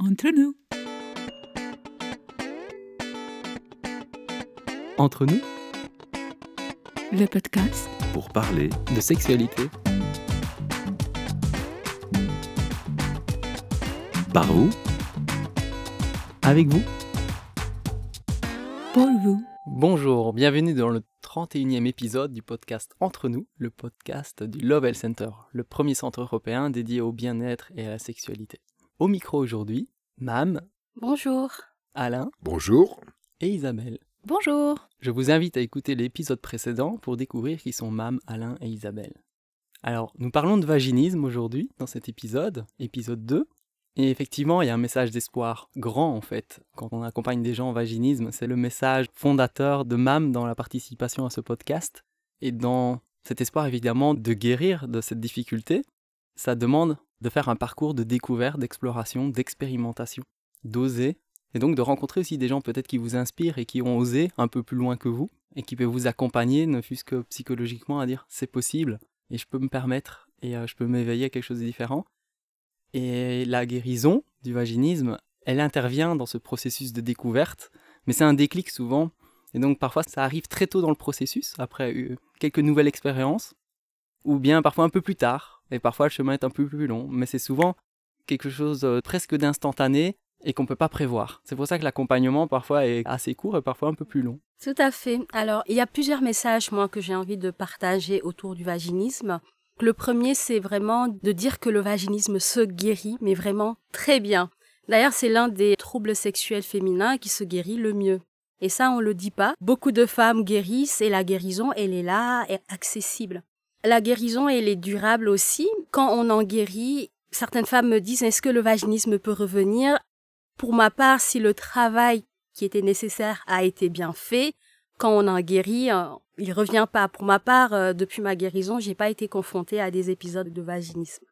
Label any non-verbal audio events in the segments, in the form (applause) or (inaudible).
Entre nous. Entre nous, Le podcast pour parler de sexualité. Par vous, avec vous. pour vous. Bonjour, bienvenue dans le 31e épisode du podcast Entre nous, le podcast du Love Health Center, le premier centre européen dédié au bien-être et à la sexualité. Au micro aujourd'hui, Mam, Bonjour. Alain Bonjour. et Isabelle. Bonjour. Je vous invite à écouter l'épisode précédent pour découvrir qui sont Mam, Alain et Isabelle. Alors, nous parlons de vaginisme aujourd'hui dans cet épisode, épisode 2. Et effectivement, il y a un message d'espoir grand en fait quand on accompagne des gens en vaginisme. C'est le message fondateur de Mam dans la participation à ce podcast. Et dans cet espoir évidemment de guérir de cette difficulté, ça demande de faire un parcours de découverte, d'exploration, d'expérimentation, d'oser et donc de rencontrer aussi des gens peut-être qui vous inspirent et qui ont osé un peu plus loin que vous et qui peuvent vous accompagner, ne fût-ce que psychologiquement, à dire c'est possible et je peux me permettre et euh, je peux m'éveiller à quelque chose de différent. Et la guérison du vaginisme, elle intervient dans ce processus de découverte, mais c'est un déclic souvent. Et donc parfois ça arrive très tôt dans le processus, après euh, quelques nouvelles expériences, ou bien parfois un peu plus tard, et parfois le chemin est un peu plus long, mais c'est souvent quelque chose euh, presque d'instantané et qu'on ne peut pas prévoir. C'est pour ça que l'accompagnement parfois est assez court et parfois un peu plus long. Tout à fait. Alors, il y a plusieurs messages, moi, que j'ai envie de partager autour du vaginisme. Le premier, c'est vraiment de dire que le vaginisme se guérit, mais vraiment très bien. D'ailleurs, c'est l'un des troubles sexuels féminins qui se guérit le mieux. Et ça, on le dit pas. Beaucoup de femmes guérissent et la guérison, elle est là, est accessible. La guérison, elle est durable aussi. Quand on en guérit, certaines femmes me disent, est-ce que le vaginisme peut revenir? Pour ma part, si le travail qui était nécessaire a été bien fait, quand on en guérit, euh, il revient pas. Pour ma part, euh, depuis ma guérison, j'ai pas été confrontée à des épisodes de vaginisme.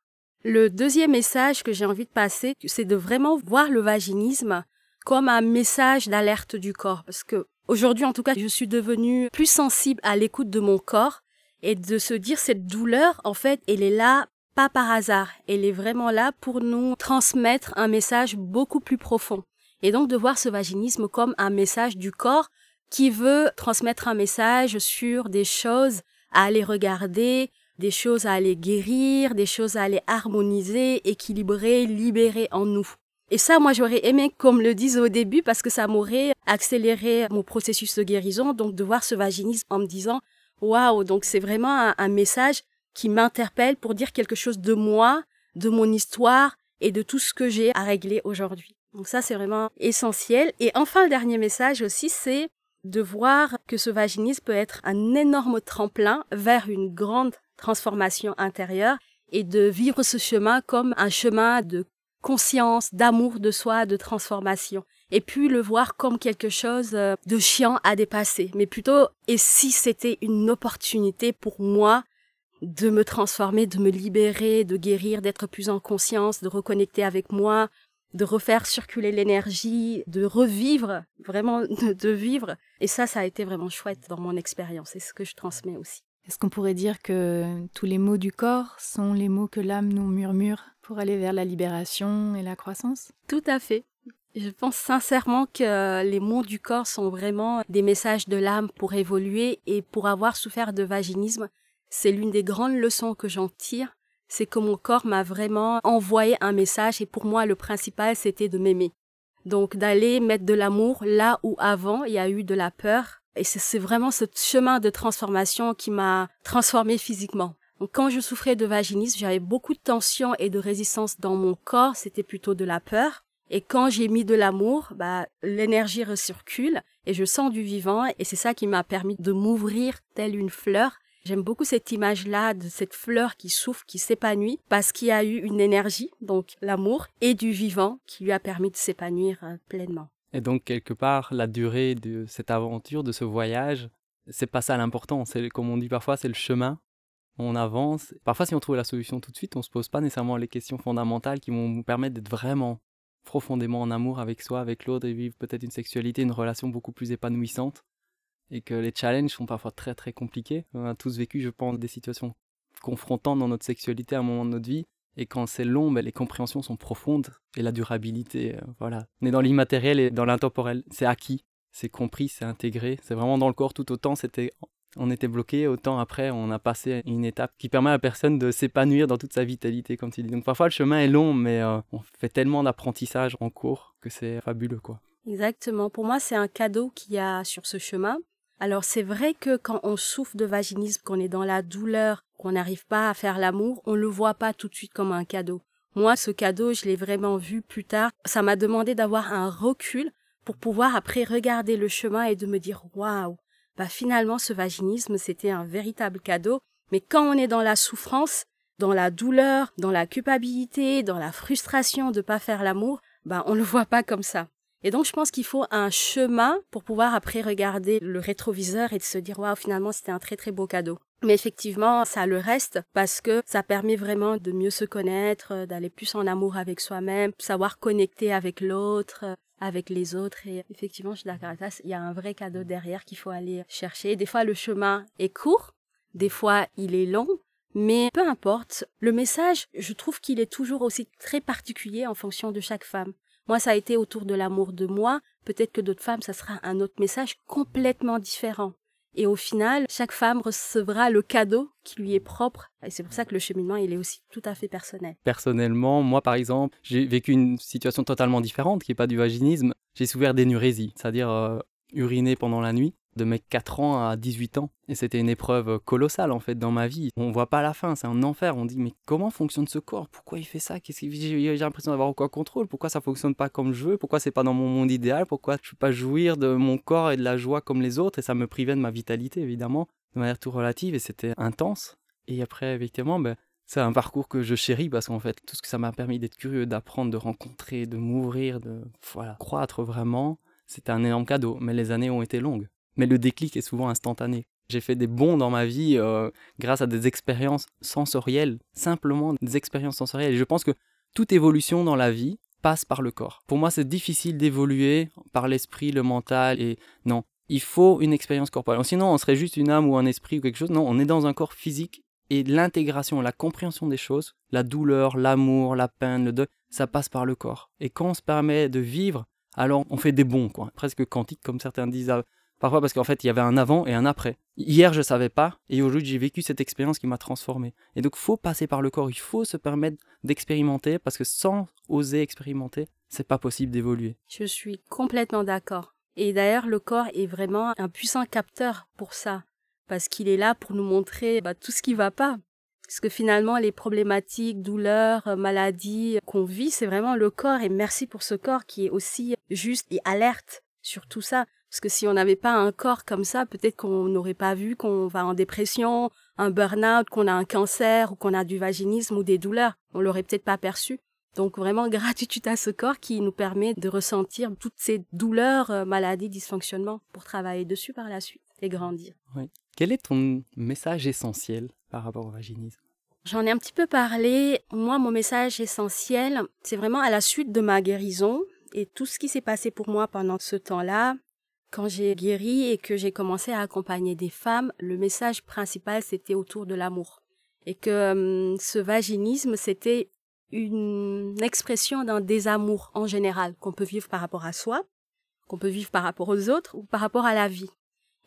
Le deuxième message que j'ai envie de passer, c'est de vraiment voir le vaginisme comme un message d'alerte du corps. Parce que aujourd'hui, en tout cas, je suis devenue plus sensible à l'écoute de mon corps et de se dire cette douleur, en fait, elle est là pas par hasard. Elle est vraiment là pour nous transmettre un message beaucoup plus profond. Et donc de voir ce vaginisme comme un message du corps qui veut transmettre un message sur des choses à aller regarder, des choses à aller guérir, des choses à aller harmoniser, équilibrer, libérer en nous. Et ça, moi, j'aurais aimé qu'on me le dise au début parce que ça m'aurait accéléré mon processus de guérison. Donc, de voir ce vaginisme en me disant, waouh, donc c'est vraiment un, un message qui m'interpelle pour dire quelque chose de moi, de mon histoire et de tout ce que j'ai à régler aujourd'hui. Donc ça, c'est vraiment essentiel. Et enfin, le dernier message aussi, c'est de voir que ce vaginisme peut être un énorme tremplin vers une grande transformation intérieure et de vivre ce chemin comme un chemin de conscience, d'amour de soi, de transformation. Et puis le voir comme quelque chose euh, de chiant à dépasser, mais plutôt, et si c'était une opportunité pour moi de me transformer, de me libérer, de guérir, d'être plus en conscience, de reconnecter avec moi, de refaire circuler l'énergie, de revivre, vraiment (laughs) de, de, vivre. Et ça, ça a été vraiment chouette dans mon expérience. C'est ce que je transmets aussi. Est-ce qu'on pourrait dire que tous les mots du corps sont les mots que l'âme nous murmure pour aller vers la libération et la croissance? Tout à fait. Je pense sincèrement que les mots du corps sont vraiment des messages de l'âme pour évoluer et pour avoir souffert de vaginisme. C'est l'une des grandes leçons que j'en tire, c'est que mon corps m'a vraiment envoyé un message et pour moi le principal c'était de m'aimer. Donc d'aller mettre de l'amour là où avant il y a eu de la peur et c'est vraiment ce chemin de transformation qui m'a transformée physiquement. Donc quand je souffrais de vaginisme, j'avais beaucoup de tension et de résistance dans mon corps, c'était plutôt de la peur. Et quand j'ai mis de l'amour, bah, l'énergie recircule et je sens du vivant et c'est ça qui m'a permis de m'ouvrir telle une fleur J'aime beaucoup cette image-là de cette fleur qui souffle, qui s'épanouit, parce qu'il y a eu une énergie, donc l'amour, et du vivant qui lui a permis de s'épanouir euh, pleinement. Et donc, quelque part, la durée de cette aventure, de ce voyage, c'est pas ça l'important. C'est, comme on dit parfois, c'est le chemin. On avance. Parfois, si on trouve la solution tout de suite, on se pose pas nécessairement les questions fondamentales qui vont nous permettre d'être vraiment profondément en amour avec soi, avec l'autre et vivre peut-être une sexualité, une relation beaucoup plus épanouissante et que les challenges sont parfois très très compliqués. On a tous vécu, je pense, des situations confrontantes dans notre sexualité à un moment de notre vie Et quand c'est long, ben, les compréhensions sont profondes et la durabilité, euh, voilà. On est dans l'immatériel et dans l'intemporel. C'est acquis, c'est compris, c'est intégré. C'est vraiment dans le corps tout autant. C'était, on était bloqué, autant après on a passé une étape qui permet à la personne de s'épanouir dans toute sa vitalité, comme tu dis. Donc parfois le chemin est long, mais euh, on fait tellement d'apprentissage en cours que c'est fabuleux, quoi. Exactement. Pour moi, c'est un cadeau qu'il y a sur ce chemin. Alors c'est vrai que quand on souffre de vaginisme, qu'on est dans la douleur, qu'on n'arrive pas à faire l'amour, on le voit pas tout de suite comme un cadeau. Moi, ce cadeau, je l'ai vraiment vu plus tard. Ça m'a demandé d'avoir un recul pour pouvoir après regarder le chemin et de me dire waouh, bah finalement ce vaginisme c'était un véritable cadeau. Mais quand on est dans la souffrance, dans la douleur, dans la culpabilité, dans la frustration de pas faire l'amour, bah on le voit pas comme ça. Et donc, je pense qu'il faut un chemin pour pouvoir après regarder le rétroviseur et de se dire, waouh, finalement, c'était un très, très beau cadeau. Mais effectivement, ça le reste parce que ça permet vraiment de mieux se connaître, d'aller plus en amour avec soi-même, savoir connecter avec l'autre, avec les autres. Et effectivement, suis d'accord il y a un vrai cadeau derrière qu'il faut aller chercher. Des fois, le chemin est court, des fois, il est long, mais peu importe, le message, je trouve qu'il est toujours aussi très particulier en fonction de chaque femme. Moi, ça a été autour de l'amour de moi. Peut-être que d'autres femmes, ça sera un autre message complètement différent. Et au final, chaque femme recevra le cadeau qui lui est propre. Et c'est pour ça que le cheminement, il est aussi tout à fait personnel. Personnellement, moi par exemple, j'ai vécu une situation totalement différente, qui n'est pas du vaginisme. J'ai souffert d'énurésie, c'est-à-dire euh, uriner pendant la nuit de mes 4 ans à 18 ans. Et c'était une épreuve colossale en fait dans ma vie. On voit pas la fin, c'est un enfer. On dit mais comment fonctionne ce corps? Pourquoi il fait ça? Qu'est-ce j'ai l'impression d'avoir aucun contrôle Pourquoi ça fonctionne pas comme je veux? Pourquoi c'est pas dans mon monde idéal? Pourquoi je peux pas jouir de mon corps et de la joie comme les autres? Et ça me privait de ma vitalité évidemment, de manière tout relative et c'était intense. Et après effectivement, ben, c'est un parcours que je chéris parce qu'en fait, tout ce que ça m'a permis d'être curieux, d'apprendre, de rencontrer, de m'ouvrir, de voilà, croître vraiment, c'était un énorme cadeau. Mais les années ont été longues mais le déclic est souvent instantané. J'ai fait des bons dans ma vie euh, grâce à des expériences sensorielles, simplement des expériences sensorielles. Et je pense que toute évolution dans la vie passe par le corps. Pour moi, c'est difficile d'évoluer par l'esprit, le mental, et non. Il faut une expérience corporelle. Sinon, on serait juste une âme ou un esprit ou quelque chose. Non, on est dans un corps physique et l'intégration, la compréhension des choses, la douleur, l'amour, la peine, le deuil, ça passe par le corps. Et quand on se permet de vivre, alors on fait des bons, quoi. Presque quantiques, comme certains disent Parfois parce qu'en fait, il y avait un avant et un après. Hier, je savais pas, et aujourd'hui, j'ai vécu cette expérience qui m'a transformé. Et donc, faut passer par le corps, il faut se permettre d'expérimenter, parce que sans oser expérimenter, c'est pas possible d'évoluer. Je suis complètement d'accord. Et d'ailleurs, le corps est vraiment un puissant capteur pour ça, parce qu'il est là pour nous montrer bah, tout ce qui va pas. Parce que finalement, les problématiques, douleurs, maladies qu'on vit, c'est vraiment le corps. Et merci pour ce corps qui est aussi juste et alerte sur tout ça. Parce que si on n'avait pas un corps comme ça, peut-être qu'on n'aurait pas vu qu'on va en dépression, un burn-out, qu'on a un cancer ou qu'on a du vaginisme ou des douleurs. On l'aurait peut-être pas perçu. Donc vraiment (laughs) gratitude à ce corps qui nous permet de ressentir toutes ces douleurs, euh, maladies, dysfonctionnements pour travailler dessus par la suite et grandir. Oui. Quel est ton message essentiel par rapport au vaginisme? J'en ai un petit peu parlé. Moi, mon message essentiel, c'est vraiment à la suite de ma guérison et tout ce qui s'est passé pour moi pendant ce temps-là, quand j'ai guéri et que j'ai commencé à accompagner des femmes, le message principal c'était autour de l'amour. Et que hum, ce vaginisme c'était une expression d'un désamour en général qu'on peut vivre par rapport à soi, qu'on peut vivre par rapport aux autres ou par rapport à la vie.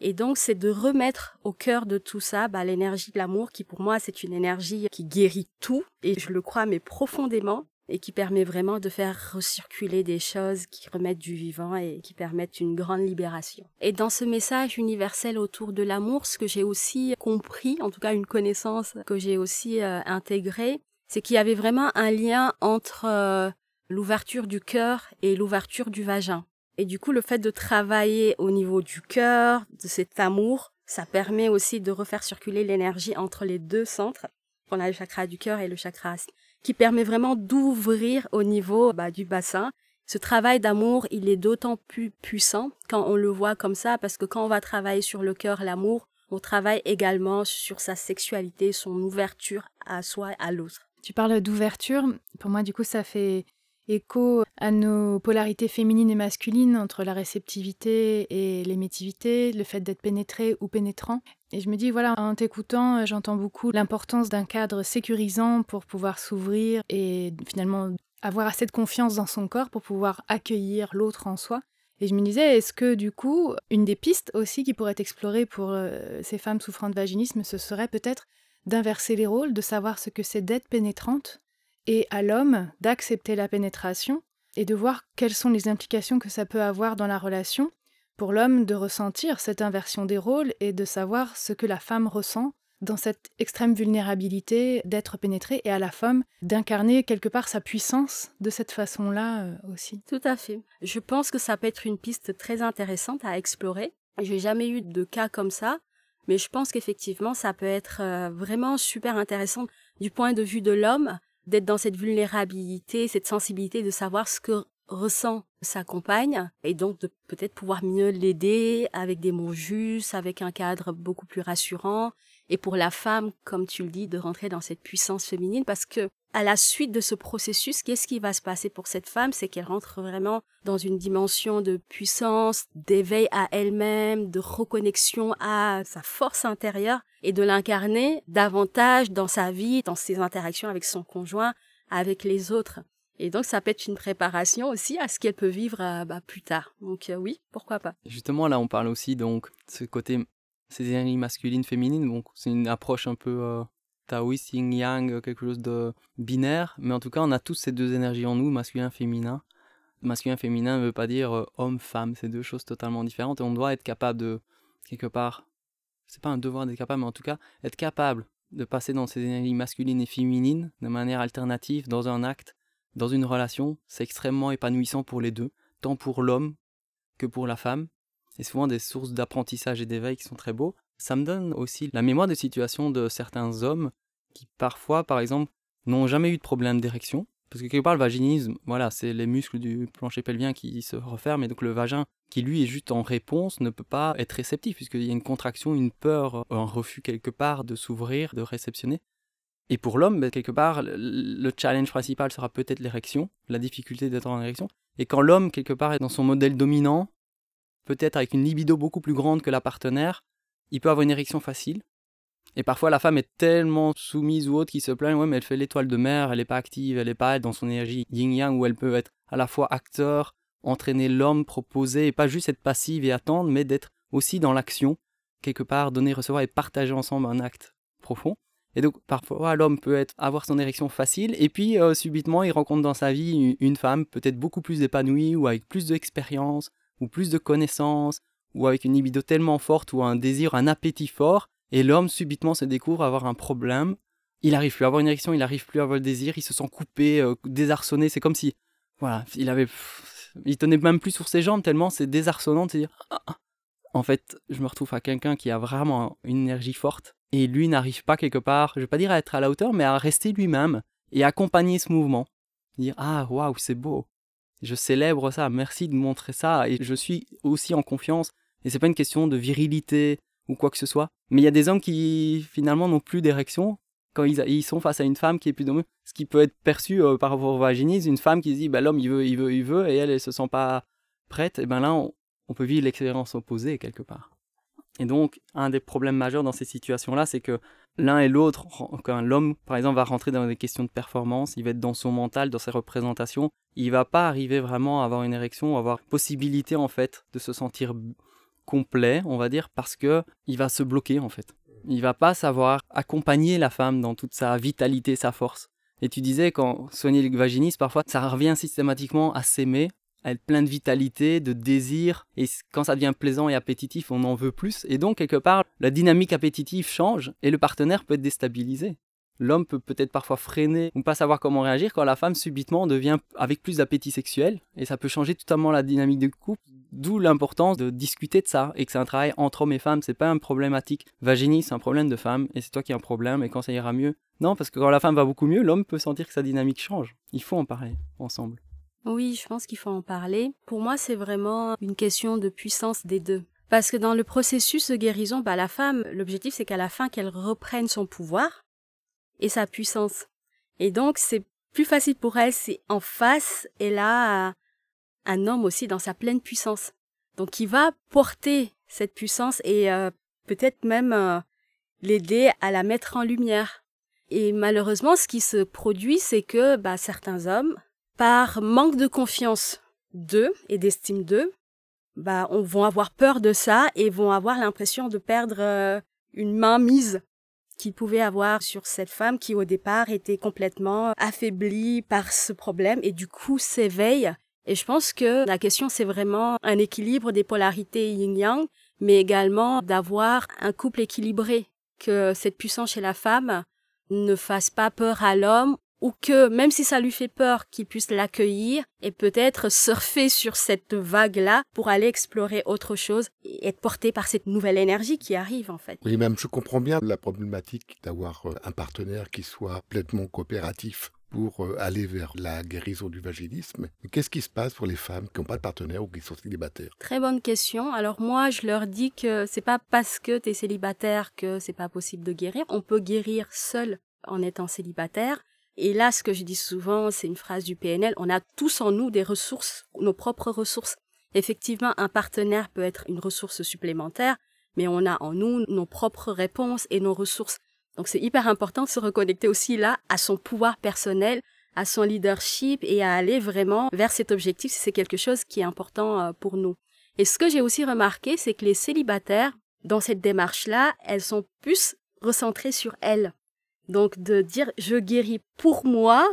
Et donc, c'est de remettre au cœur de tout ça bah, l'énergie de l'amour, qui pour moi, c'est une énergie qui guérit tout, et je le crois, mais profondément et qui permet vraiment de faire recirculer des choses qui remettent du vivant et qui permettent une grande libération. Et dans ce message universel autour de l'amour, ce que j'ai aussi compris, en tout cas une connaissance que j'ai aussi euh, intégrée, c'est qu'il y avait vraiment un lien entre euh, l'ouverture du cœur et l'ouverture du vagin. Et du coup, le fait de travailler au niveau du cœur, de cet amour, ça permet aussi de refaire circuler l'énergie entre les deux centres. On a le chakra du cœur et le chakra qui permet vraiment d'ouvrir au niveau bah, du bassin. Ce travail d'amour, il est d'autant plus puissant quand on le voit comme ça, parce que quand on va travailler sur le cœur, l'amour, on travaille également sur sa sexualité, son ouverture à soi, à l'autre. Tu parles d'ouverture. Pour moi, du coup, ça fait écho à nos polarités féminines et masculines entre la réceptivité et l'émettivité, le fait d'être pénétré ou pénétrant. Et je me dis, voilà, en t'écoutant, j'entends beaucoup l'importance d'un cadre sécurisant pour pouvoir s'ouvrir et finalement avoir assez de confiance dans son corps pour pouvoir accueillir l'autre en soi. Et je me disais, est-ce que du coup, une des pistes aussi qui pourrait être explorée pour euh, ces femmes souffrant de vaginisme, ce serait peut-être d'inverser les rôles, de savoir ce que c'est d'être pénétrante, et à l'homme d'accepter la pénétration, et de voir quelles sont les implications que ça peut avoir dans la relation, pour l'homme de ressentir cette inversion des rôles et de savoir ce que la femme ressent dans cette extrême vulnérabilité d'être pénétrée et à la femme d'incarner quelque part sa puissance de cette façon-là euh, aussi. Tout à fait. Je pense que ça peut être une piste très intéressante à explorer. J'ai jamais eu de cas comme ça, mais je pense qu'effectivement ça peut être euh, vraiment super intéressant du point de vue de l'homme d'être dans cette vulnérabilité, cette sensibilité de savoir ce que ressent sa compagne et donc de peut-être pouvoir mieux l'aider avec des mots justes, avec un cadre beaucoup plus rassurant et pour la femme, comme tu le dis, de rentrer dans cette puissance féminine parce que à la suite de ce processus, qu'est-ce qui va se passer pour cette femme? C'est qu'elle rentre vraiment dans une dimension de puissance, d'éveil à elle-même, de reconnexion à sa force intérieure et de l'incarner davantage dans sa vie, dans ses interactions avec son conjoint, avec les autres. Et donc, ça peut être une préparation aussi à ce qu'elle peut vivre euh, bah, plus tard. Donc, euh, oui, pourquoi pas. Justement, là, on parle aussi donc de ce côté, ces énergies masculines, féminines. Donc, c'est une approche un peu euh, taoïste, yin-yang, quelque chose de binaire. Mais en tout cas, on a tous ces deux énergies en nous, masculin, féminin. Masculin, féminin ne veut pas dire homme-femme. C'est deux choses totalement différentes. Et on doit être capable de, quelque part, c'est pas un devoir d'être capable, mais en tout cas, être capable de passer dans ces énergies masculines et féminines de manière alternative dans un acte dans une relation, c'est extrêmement épanouissant pour les deux, tant pour l'homme que pour la femme, et souvent des sources d'apprentissage et d'éveil qui sont très beaux. Ça me donne aussi la mémoire de situation de certains hommes qui parfois, par exemple, n'ont jamais eu de problème d'érection. Parce que quelque part, le vaginisme, voilà, c'est les muscles du plancher pelvien qui se referment, et donc le vagin, qui lui est juste en réponse, ne peut pas être réceptif, puisqu'il y a une contraction, une peur, un refus quelque part de s'ouvrir, de réceptionner. Et pour l'homme, ben, quelque part, le challenge principal sera peut-être l'érection, la difficulté d'être en érection. Et quand l'homme, quelque part, est dans son modèle dominant, peut-être avec une libido beaucoup plus grande que la partenaire, il peut avoir une érection facile. Et parfois, la femme est tellement soumise ou autre qu'il se plaint, ouais, mais elle fait l'étoile de mer, elle n'est pas active, elle n'est pas dans son énergie yin-yang, où elle peut être à la fois acteur, entraîner l'homme, proposer, et pas juste être passive et attendre, mais d'être aussi dans l'action, quelque part, donner, recevoir et partager ensemble un acte profond. Et donc parfois l'homme peut être, avoir son érection facile et puis euh, subitement il rencontre dans sa vie une femme peut-être beaucoup plus épanouie ou avec plus d'expérience ou plus de connaissances ou avec une libido tellement forte ou un désir, un appétit fort et l'homme subitement se découvre avoir un problème. Il arrive plus à avoir une érection, il arrive plus à avoir le désir, il se sent coupé, euh, désarçonné. C'est comme si, voilà, il avait, il tenait même plus sur ses jambes tellement c'est désarçonnant de dire, ah, ah. en fait, je me retrouve à quelqu'un qui a vraiment une énergie forte et lui n'arrive pas quelque part, je vais pas dire à être à la hauteur, mais à rester lui-même et accompagner ce mouvement. Dire ah waouh c'est beau, je célèbre ça, merci de montrer ça et je suis aussi en confiance. Et c'est pas une question de virilité ou quoi que ce soit, mais il y a des hommes qui finalement n'ont plus d'érection quand ils, sont face à une femme qui est plus dominante, ce qui peut être perçu euh, par au vaginisme, une femme qui dit bah, l'homme il veut, il veut, il veut et elle elle se sent pas prête, et ben là on, on peut vivre l'expérience opposée quelque part. Et donc, un des problèmes majeurs dans ces situations-là, c'est que l'un et l'autre, quand l'homme, par exemple, va rentrer dans des questions de performance, il va être dans son mental, dans ses représentations, il va pas arriver vraiment à avoir une érection, avoir possibilité, en fait, de se sentir complet, on va dire, parce que il va se bloquer, en fait. Il va pas savoir accompagner la femme dans toute sa vitalité, sa force. Et tu disais, quand soigner le vaginisme, parfois, ça revient systématiquement à s'aimer, à plein de vitalité, de désir, et quand ça devient plaisant et appétitif, on en veut plus, et donc quelque part, la dynamique appétitive change, et le partenaire peut être déstabilisé. L'homme peut peut-être parfois freiner ou pas savoir comment réagir quand la femme subitement devient avec plus d'appétit sexuel, et ça peut changer totalement la dynamique du couple, d'où l'importance de discuter de ça, et que c'est un travail entre hommes et femmes, c'est pas un problématique. Vaginie, c'est un problème de femme, et c'est toi qui as un problème, et quand ça ira mieux. Non, parce que quand la femme va beaucoup mieux, l'homme peut sentir que sa dynamique change. Il faut en parler ensemble. Oui, je pense qu'il faut en parler. Pour moi, c'est vraiment une question de puissance des deux. Parce que dans le processus de guérison, bah, la femme, l'objectif, c'est qu'à la fin, qu'elle reprenne son pouvoir et sa puissance. Et donc, c'est plus facile pour elle, c'est en face, elle a un homme aussi dans sa pleine puissance. Donc il va porter cette puissance et euh, peut-être même euh, l'aider à la mettre en lumière. Et malheureusement, ce qui se produit, c'est que bah, certains hommes, par manque de confiance d'eux et d'estime d'eux, bah, on vont avoir peur de ça et vont avoir l'impression de perdre euh, une main mise qu'ils pouvaient avoir sur cette femme qui au départ était complètement affaiblie par ce problème et du coup s'éveille. Et je pense que la question c'est vraiment un équilibre des polarités yin-yang, mais également d'avoir un couple équilibré, que cette puissance chez la femme ne fasse pas peur à l'homme ou que même si ça lui fait peur, qu'il puisse l'accueillir et peut-être surfer sur cette vague-là pour aller explorer autre chose et être porté par cette nouvelle énergie qui arrive en fait. Oui, même je comprends bien la problématique d'avoir euh, un partenaire qui soit pleinement coopératif pour euh, aller vers la guérison du vaginisme. Qu'est-ce qui se passe pour les femmes qui n'ont pas de partenaire ou qui sont célibataires? Très bonne question. Alors moi, je leur dis que c'est pas parce que tu es célibataire que c'est pas possible de guérir. On peut guérir seul en étant célibataire. Et là, ce que je dis souvent, c'est une phrase du PNL, on a tous en nous des ressources, nos propres ressources. Effectivement, un partenaire peut être une ressource supplémentaire, mais on a en nous nos propres réponses et nos ressources. Donc c'est hyper important de se reconnecter aussi là à son pouvoir personnel, à son leadership et à aller vraiment vers cet objectif si c'est quelque chose qui est important euh, pour nous. Et ce que j'ai aussi remarqué, c'est que les célibataires, dans cette démarche-là, elles sont plus recentrées sur elles. Donc de dire je guéris pour moi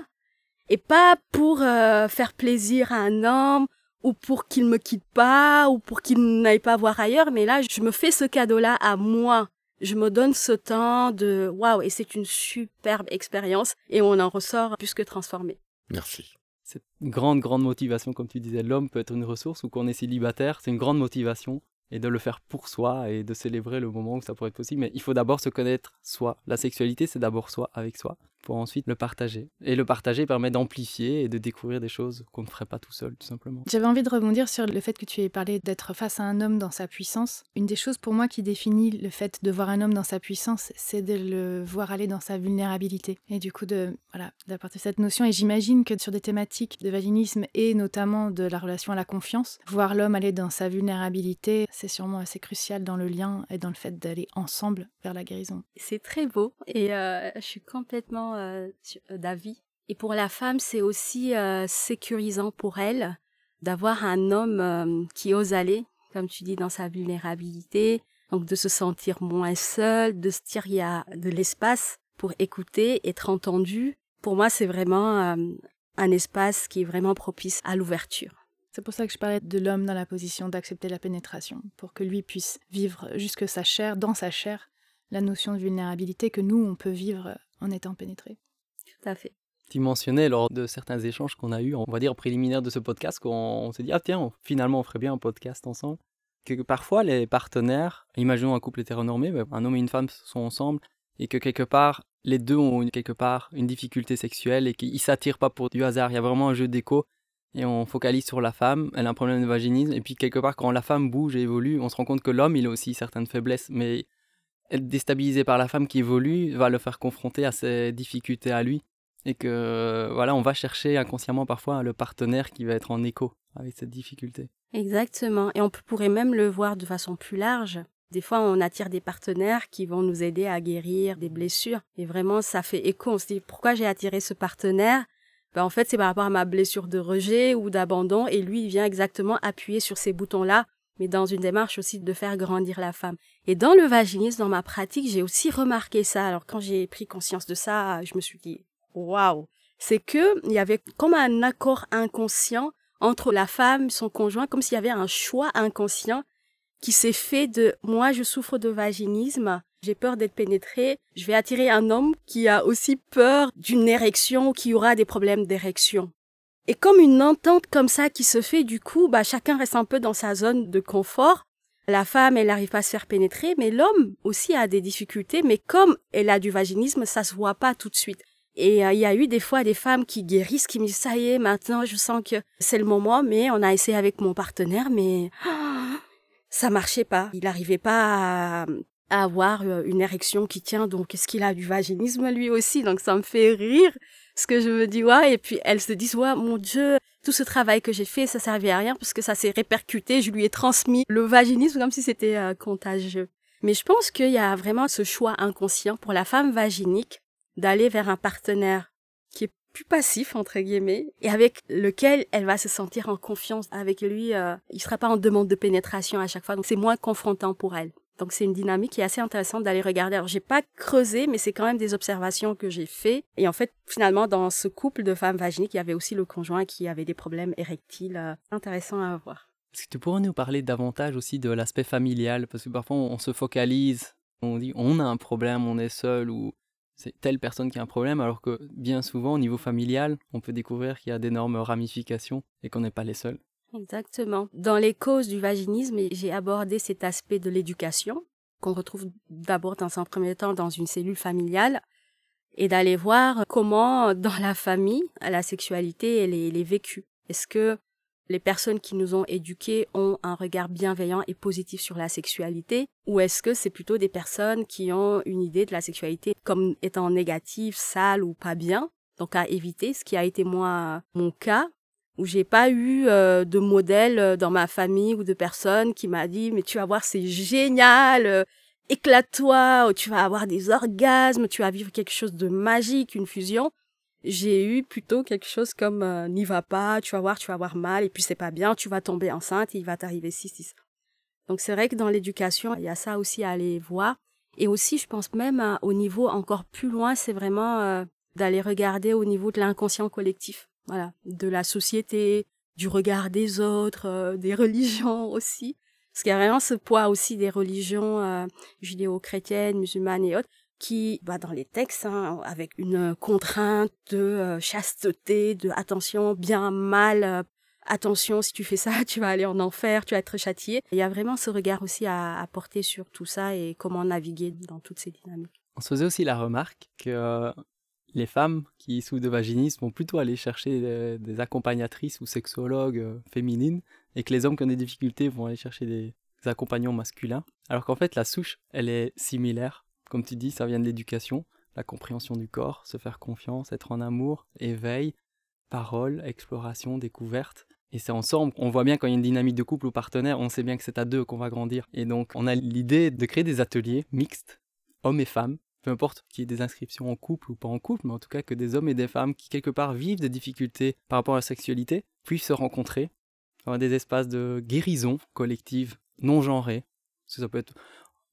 et pas pour euh, faire plaisir à un homme ou pour qu'il me quitte pas ou pour qu'il n'aille pas voir ailleurs, mais là je me fais ce cadeau-là à moi. Je me donne ce temps de waouh et c'est une superbe expérience et on en ressort plus que transformé. Merci. Cette grande, grande motivation, comme tu disais, l'homme peut être une ressource ou qu'on est célibataire, c'est une grande motivation et de le faire pour soi et de célébrer le moment où ça pourrait être possible. Mais il faut d'abord se connaître soi. La sexualité, c'est d'abord soi avec soi pour ensuite le partager. Et le partager permet d'amplifier et de découvrir des choses qu'on ne ferait pas tout seul, tout simplement. J'avais envie de rebondir sur le fait que tu aies parlé d'être face à un homme dans sa puissance. Une des choses pour moi qui définit le fait de voir un homme dans sa puissance, c'est de le voir aller dans sa vulnérabilité. Et du coup, de voilà, d'apporter cette notion. Et j'imagine que sur des thématiques de vaginisme et notamment de la relation à la confiance, voir l'homme aller dans sa vulnérabilité, c'est sûrement assez crucial dans le lien et dans le fait d'aller ensemble vers la guérison. C'est très beau et euh, je suis complètement euh, euh, d'avis. Et pour la femme, c'est aussi euh, sécurisant pour elle d'avoir un homme qui ose aller, comme tu dis, dans sa vulnérabilité, donc de se sentir moins seul, de se dire il y a de l'espace pour écouter, être entendu. Pour moi, c'est vraiment un espace qui est vraiment propice à l'ouverture. C'est pour ça que je parlais de l'homme dans la position d'accepter la pénétration, pour que lui puisse vivre jusque sa chair, dans sa chair, la notion de vulnérabilité que nous, on peut vivre en étant pénétré. Tout à fait. Tu mentionnais lors de certains échanges qu'on a eus, on va dire préliminaires de ce podcast, qu'on s'est dit, ah tiens, finalement on ferait bien un podcast ensemble. Que parfois les partenaires, imaginons un couple hétéronormé, ben, un homme et une femme sont ensemble, et que quelque part, les deux ont quelque part une difficulté sexuelle et qu'ils s'attirent pas pour du hasard. Il y a vraiment un jeu d'écho et on focalise sur la femme, elle a un problème de vaginisme, et puis quelque part quand la femme bouge et évolue, on se rend compte que l'homme il a aussi certaines faiblesses, mais être déstabilisé par la femme qui évolue va le faire confronter à ses difficultés à lui. Et que voilà, on va chercher inconsciemment parfois le partenaire qui va être en écho avec cette difficulté. Exactement. Et on pourrait même le voir de façon plus large. Des fois, on attire des partenaires qui vont nous aider à guérir des blessures. Et vraiment, ça fait écho. On se dit, pourquoi j'ai attiré ce partenaire? Ben, En fait, c'est par rapport à ma blessure de rejet ou d'abandon. Et lui, il vient exactement appuyer sur ces boutons-là mais dans une démarche aussi de faire grandir la femme. Et dans le vaginisme, dans ma pratique, j'ai aussi remarqué ça. Alors quand j'ai pris conscience de ça, je me suis dit, waouh, c'est que il y avait comme un accord inconscient entre la femme, son conjoint, comme s'il y avait un choix inconscient qui s'est fait de moi je souffre de vaginisme, j'ai peur d'être pénétrée, je vais attirer un homme qui a aussi peur d'une érection qui aura des problèmes d'érection. Et comme une entente comme ça qui se fait, du coup, bah, chacun reste un peu dans sa zone de confort. La femme, elle n'arrive pas à se faire pénétrer, mais l'homme aussi a des difficultés, mais comme elle a du vaginisme, ça se voit pas tout de suite. Et euh, il y a eu des fois des femmes qui guérissent, qui me disent, ça y est, maintenant je sens que c'est le moment, mais on a essayé avec mon partenaire, mais (gasps) ça marchait pas. Il n'arrivait pas à avoir euh, une érection qui tient. Donc, est-ce qu'il a du vaginisme lui aussi? Donc, ça me fait rire. Ce que je me dis, ouais, et puis elles se disent, ouais, mon Dieu, tout ce travail que j'ai fait, ça servait à rien parce que ça s'est répercuté, je lui ai transmis le vaginisme comme si c'était euh, contagieux. Mais je pense qu'il y a vraiment ce choix inconscient pour la femme vaginique d'aller vers un partenaire qui est plus passif entre guillemets et avec lequel elle va se sentir en confiance avec lui euh, il sera pas en demande de pénétration à chaque fois donc c'est moins confrontant pour elle donc c'est une dynamique qui est assez intéressante d'aller regarder. Alors j'ai pas creusé, mais c'est quand même des observations que j'ai fait. Et en fait, finalement, dans ce couple de femmes vaginiques, il y avait aussi le conjoint qui avait des problèmes érectiles euh, intéressants à voir. Est-ce que tu pourrais nous parler davantage aussi de l'aspect familial? Parce que parfois on se focalise, on dit on a un problème, on est seul ou c'est telle personne qui a un problème, alors que bien souvent au niveau familial, on peut découvrir qu'il y a d'énormes ramifications et qu'on n'est pas les seuls. Exactement. Dans les causes du vaginisme, j'ai abordé cet aspect de l'éducation qu'on retrouve d'abord dans un premier temps dans une cellule familiale et d'aller voir comment dans la famille la sexualité elle est, vécue. Est-ce que les personnes qui nous ont éduqués ont un regard bienveillant et positif sur la sexualité ou est-ce que c'est plutôt des personnes qui ont une idée de la sexualité comme étant négative, sale ou pas bien donc à éviter, ce qui a été moi mon cas où j'ai pas eu euh, de modèle euh, dans ma famille ou de personne qui m'a dit mais tu vas voir c'est génial euh, éclate-toi tu vas avoir des orgasmes tu vas vivre quelque chose de magique une fusion. J'ai eu plutôt quelque chose comme n'y va pas tu vas voir tu vas avoir mal et puis c'est pas bien tu vas tomber enceinte et il va t'arriver 6 6 donc c'est vrai que dans l'éducation il y a ça aussi à aller voir. Et aussi je pense même au niveau encore plus loin c'est vraiment d'aller regarder au niveau de l'inconscient collectif voilà, de la société, du regard des autres, euh, des (laughs) religions aussi. Parce qu'il y a vraiment ce poids aussi des religions euh, judéo-chrétiennes, musulmanes et autres, qui, bah, dans les textes, hein, avec une contrainte de euh, chasteté, de attention, bien, mal, attention, si tu fais ça, (laughs) tu vas aller en enfer, tu vas être châtié. Il y a vraiment ce regard aussi à, à porter sur tout ça et comment naviguer dans toutes ces dynamiques. On se faisait aussi la remarque que les femmes qui souffrent de vaginisme vont plutôt aller chercher des, accompagnatrices ou sexologues euh, féminines et que les hommes qui ont des difficultés vont aller chercher des, accompagnants masculins. Alors qu'en fait, la souche, elle est similaire. Comme tu dis, ça vient de l'éducation, la compréhension du corps, se faire confiance, être en amour, éveil, parole, exploration, découverte. Et c'est ensemble, on voit bien quand il y a une dynamique de couple ou partenaire, on sait bien que c'est à deux qu'on va grandir. Et donc, on a l'idée de créer des ateliers mixtes, hommes et femmes, peu importe qu'il y ait des inscriptions en couple ou pas en couple, mais en tout cas que des hommes et des femmes qui quelque part vivent des difficultés par rapport à la sexualité puissent se rencontrer, avoir des espaces de guérison collective, non genrés. Ça peut être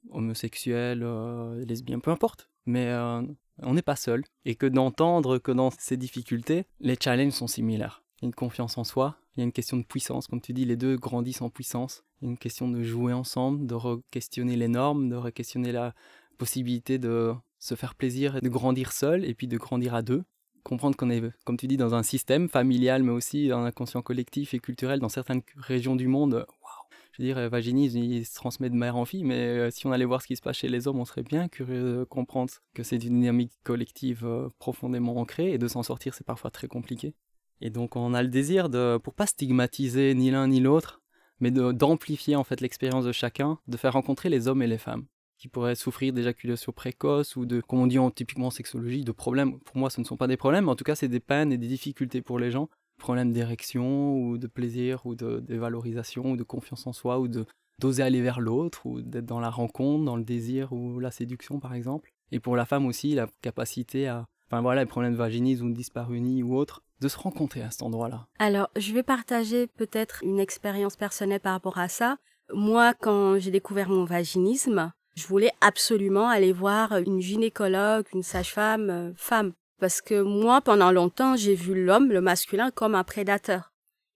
homosexuel, euh, lesbien, peu importe. Mais euh, on n'est pas seul. Et que d'entendre que dans ces difficultés, les challenges sont similaires. Il y a une confiance en soi, il y a une question de puissance, comme tu dis, les deux grandissent en puissance. Il y a une question de jouer ensemble, de re-questionner les normes, de re-questionner la, possibilité de se faire plaisir et de grandir seul et puis de grandir à deux. Comprendre qu'on est, comme tu dis, dans un système familial, mais aussi dans un conscient collectif et culturel dans certaines régions du monde. Waouh Je veux dire, vaginisme, il se transmet de mère en fille, mais euh, si on allait voir ce qui se passe chez les hommes, on serait bien curieux de comprendre que c'est une dynamique collective euh, profondément ancrée et de s'en sortir, c'est parfois très compliqué. Et donc, on a le désir de, pour pas stigmatiser ni l'un ni l'autre, mais d'amplifier en fait l'expérience de chacun, de faire rencontrer les hommes et les femmes qui pourraient souffrir d'éjaculation précoce ou de, comme on dit en, typiquement en sexologie, de problèmes. Pour moi, ce ne sont pas des problèmes, mais en tout cas, c'est des peines et des difficultés pour les gens. Problèmes d'érection ou de plaisir ou de, de, valorisation ou de confiance en soi ou de d'oser aller vers l'autre ou d'être dans la rencontre, dans le désir ou la séduction, par exemple. Et pour la femme aussi, la capacité à, enfin voilà, les problèmes de vaginisme ou de dyspareunie ou autre, de se rencontrer à cet endroit-là. Alors, je vais partager peut-être une expérience personnelle par rapport à ça. Moi, quand j'ai découvert mon vaginisme, je voulais absolument aller voir une gynécologue, une sage-femme, euh, femme. Parce que moi, pendant longtemps, j'ai vu l'homme, le masculin, comme un prédateur.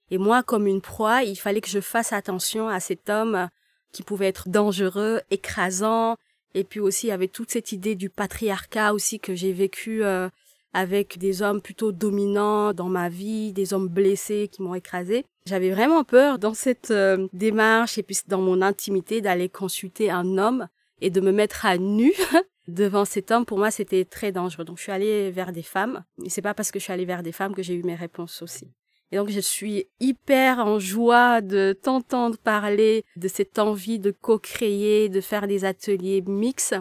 Et moi, comme une proie, il fallait que je fasse attention à cet homme euh, qui pouvait être dangereux, écrasant. Et puis aussi, il y avait toute cette idée du patriarcat aussi que j'ai vécu euh, avec des hommes plutôt dominants dans ma vie, des hommes blessés qui m'ont écrasé. J'avais vraiment peur dans cette démarche et puis dans mon intimité d'aller consulter un homme et de me mettre à nu (laughs) devant cet homme, pour moi, c'était très dangereux. Donc, je suis allée vers des femmes. Et c'est pas parce que je suis allée vers des femmes que j'ai eu mes réponses aussi. Et donc je suis hyper en joie de t'entendre parler de cette envie de co-créer, de faire des ateliers mixtes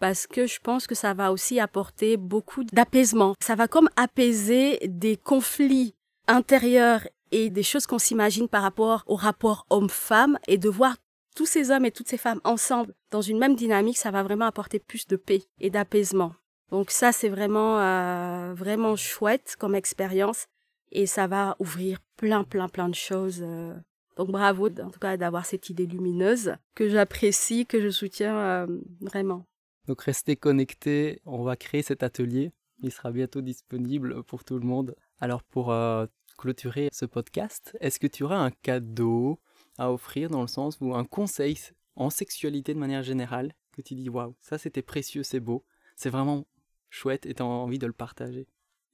parce que je pense que ça va aussi apporter beaucoup d'apaisement. Ça va comme apaiser des conflits intérieurs et des choses qu'on s'imagine par rapport au rapport homme-femme et de voir tous ces hommes et toutes ces femmes ensemble dans une même dynamique, ça va vraiment apporter plus de paix et d'apaisement. Donc ça, c'est vraiment, euh, vraiment chouette comme expérience et ça va ouvrir plein, plein, plein de choses. euh. Donc bravo, en tout cas, d'avoir cette idée lumineuse que j'apprécie, que je soutiens euh, vraiment. Donc restez connectés, on va créer cet atelier. Il sera bientôt disponible pour tout le monde. Alors pour clôturer ce podcast, est-ce que tu auras un cadeau à offrir dans le sens où un conseil en sexualité de manière générale que tu dis waouh, ça c'était précieux, c'est beau, c'est vraiment chouette et tu as envie de le partager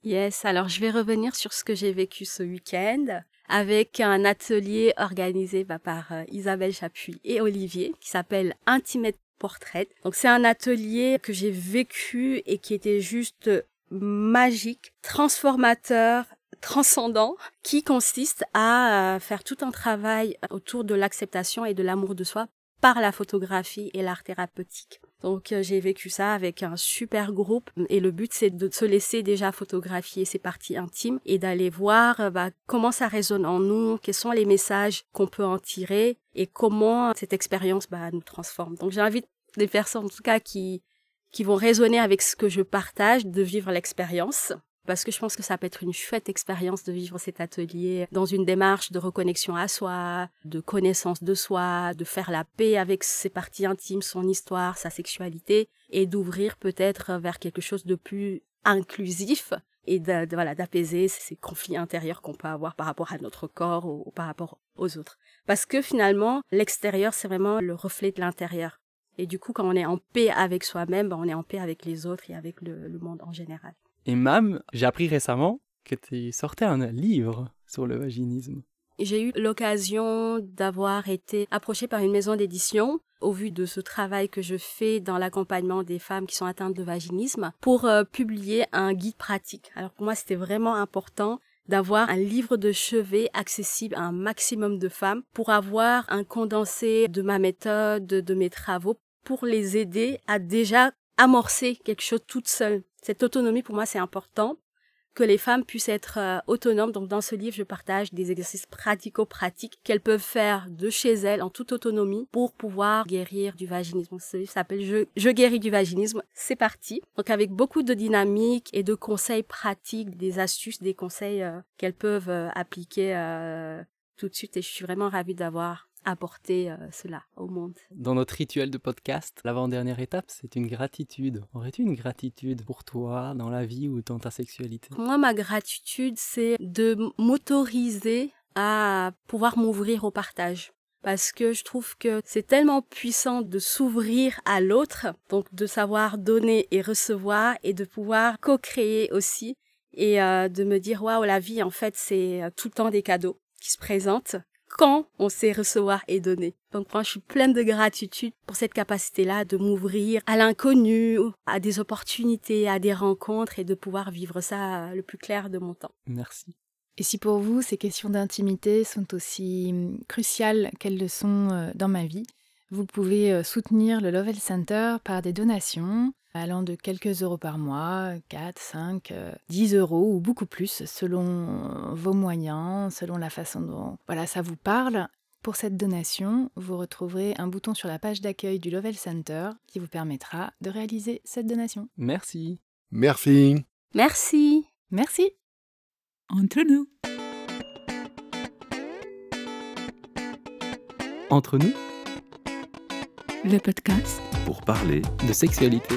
Yes, alors je vais revenir sur ce que j'ai vécu ce week-end avec un atelier organisé bah, par euh, Isabelle Chapuis et Olivier qui s'appelle Intimate Portrait. Donc c'est un atelier que j'ai vécu et qui était juste magique, transformateur, transcendant, qui consiste à euh, faire tout un travail autour de l'acceptation et de l'amour de soi par la photographie et l'art thérapeutique. Donc euh, j'ai vécu ça avec un super groupe et le but c'est de se laisser déjà photographier ses parties intimes et d'aller voir euh, bah, comment ça résonne en nous, quels sont les messages qu'on peut en tirer et comment cette expérience bah, nous transforme. Donc j'invite des personnes en tout cas qui qui vont résonner avec ce que je partage de vivre l'expérience parce que je pense que ça peut être une chouette expérience de vivre cet atelier dans une démarche de reconnexion à soi, de connaissance de soi, de faire la paix avec ses parties intimes, son histoire, sa sexualité, et d'ouvrir peut-être vers quelque chose de plus inclusif et de, voilà d'apaiser ces conflits intérieurs qu'on peut avoir par rapport à notre corps ou, par rapport aux autres. Parce que finalement, l'extérieur, c'est vraiment le reflet de l'intérieur. Et du coup, quand on est en paix avec soi-même, ben, on est en paix avec les autres et avec le monde en général. Et Mam, j'ai appris récemment que tu sortais un livre sur le vaginisme. J'ai eu l'occasion d'avoir été approchée par une maison d'édition au vu de ce travail que je fais dans l'accompagnement des femmes qui sont atteintes de vaginisme pour euh, publier un guide pratique. Alors pour moi, c'était vraiment important d'avoir un livre de chevet accessible à un maximum de femmes pour avoir un condensé de ma méthode, de mes travaux, pour les aider à déjà amorcer quelque chose toute seule. Cette autonomie, pour moi, c'est important que les femmes puissent être euh, autonomes. Donc dans ce livre, je partage des exercices pratico-pratiques qu'elles peuvent faire de chez elles en toute autonomie pour pouvoir guérir du vaginisme. Ce livre s'appelle je, je guéris du vaginisme. C'est parti. Donc avec beaucoup de dynamique et de conseils pratiques, des astuces, des conseils euh, qu'elles peuvent euh, appliquer euh, tout de suite. Et je suis vraiment ravie d'avoir apporté euh, cela au monde. Dans notre rituel de podcast, l'avant-dernière étape, c'est une gratitude. Aurais-tu une gratitude pour toi dans la vie ou dans ta sexualité? Moi, ma gratitude, c'est de m'autoriser à pouvoir m'ouvrir au partage. Parce que je trouve que c'est tellement puissant de s'ouvrir à l'autre, donc de savoir donner et recevoir et de pouvoir co-créer aussi et euh, de me dire waouh la vie en fait c'est euh, tout le temps des cadeaux qui se présentent quand on sait recevoir et donner. Donc moi je suis pleine de gratitude pour cette capacité-là de m'ouvrir à l'inconnu, à des opportunités, à des rencontres et de pouvoir vivre ça le plus clair de mon temps. Merci. Et si pour vous, ces questions d'intimité sont aussi hum, cruciales qu'elles le sont euh, dans ma vie, vous pouvez euh, soutenir le Lovell Center par des donations allant de quelques euros par mois, 4, 5, euh, 10 euros ou beaucoup plus selon vos moyens, selon la façon dont voilà, ça vous parle. Pour cette donation, vous retrouverez un bouton sur la page d'accueil du Lovell Center qui vous permettra de réaliser cette donation. Merci. Merci. Merci. Merci. Entre nous. Entre nous, Le podcast pour parler de sexualité,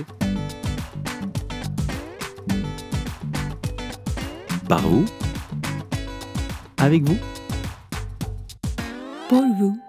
par vous avec vous. pour vous.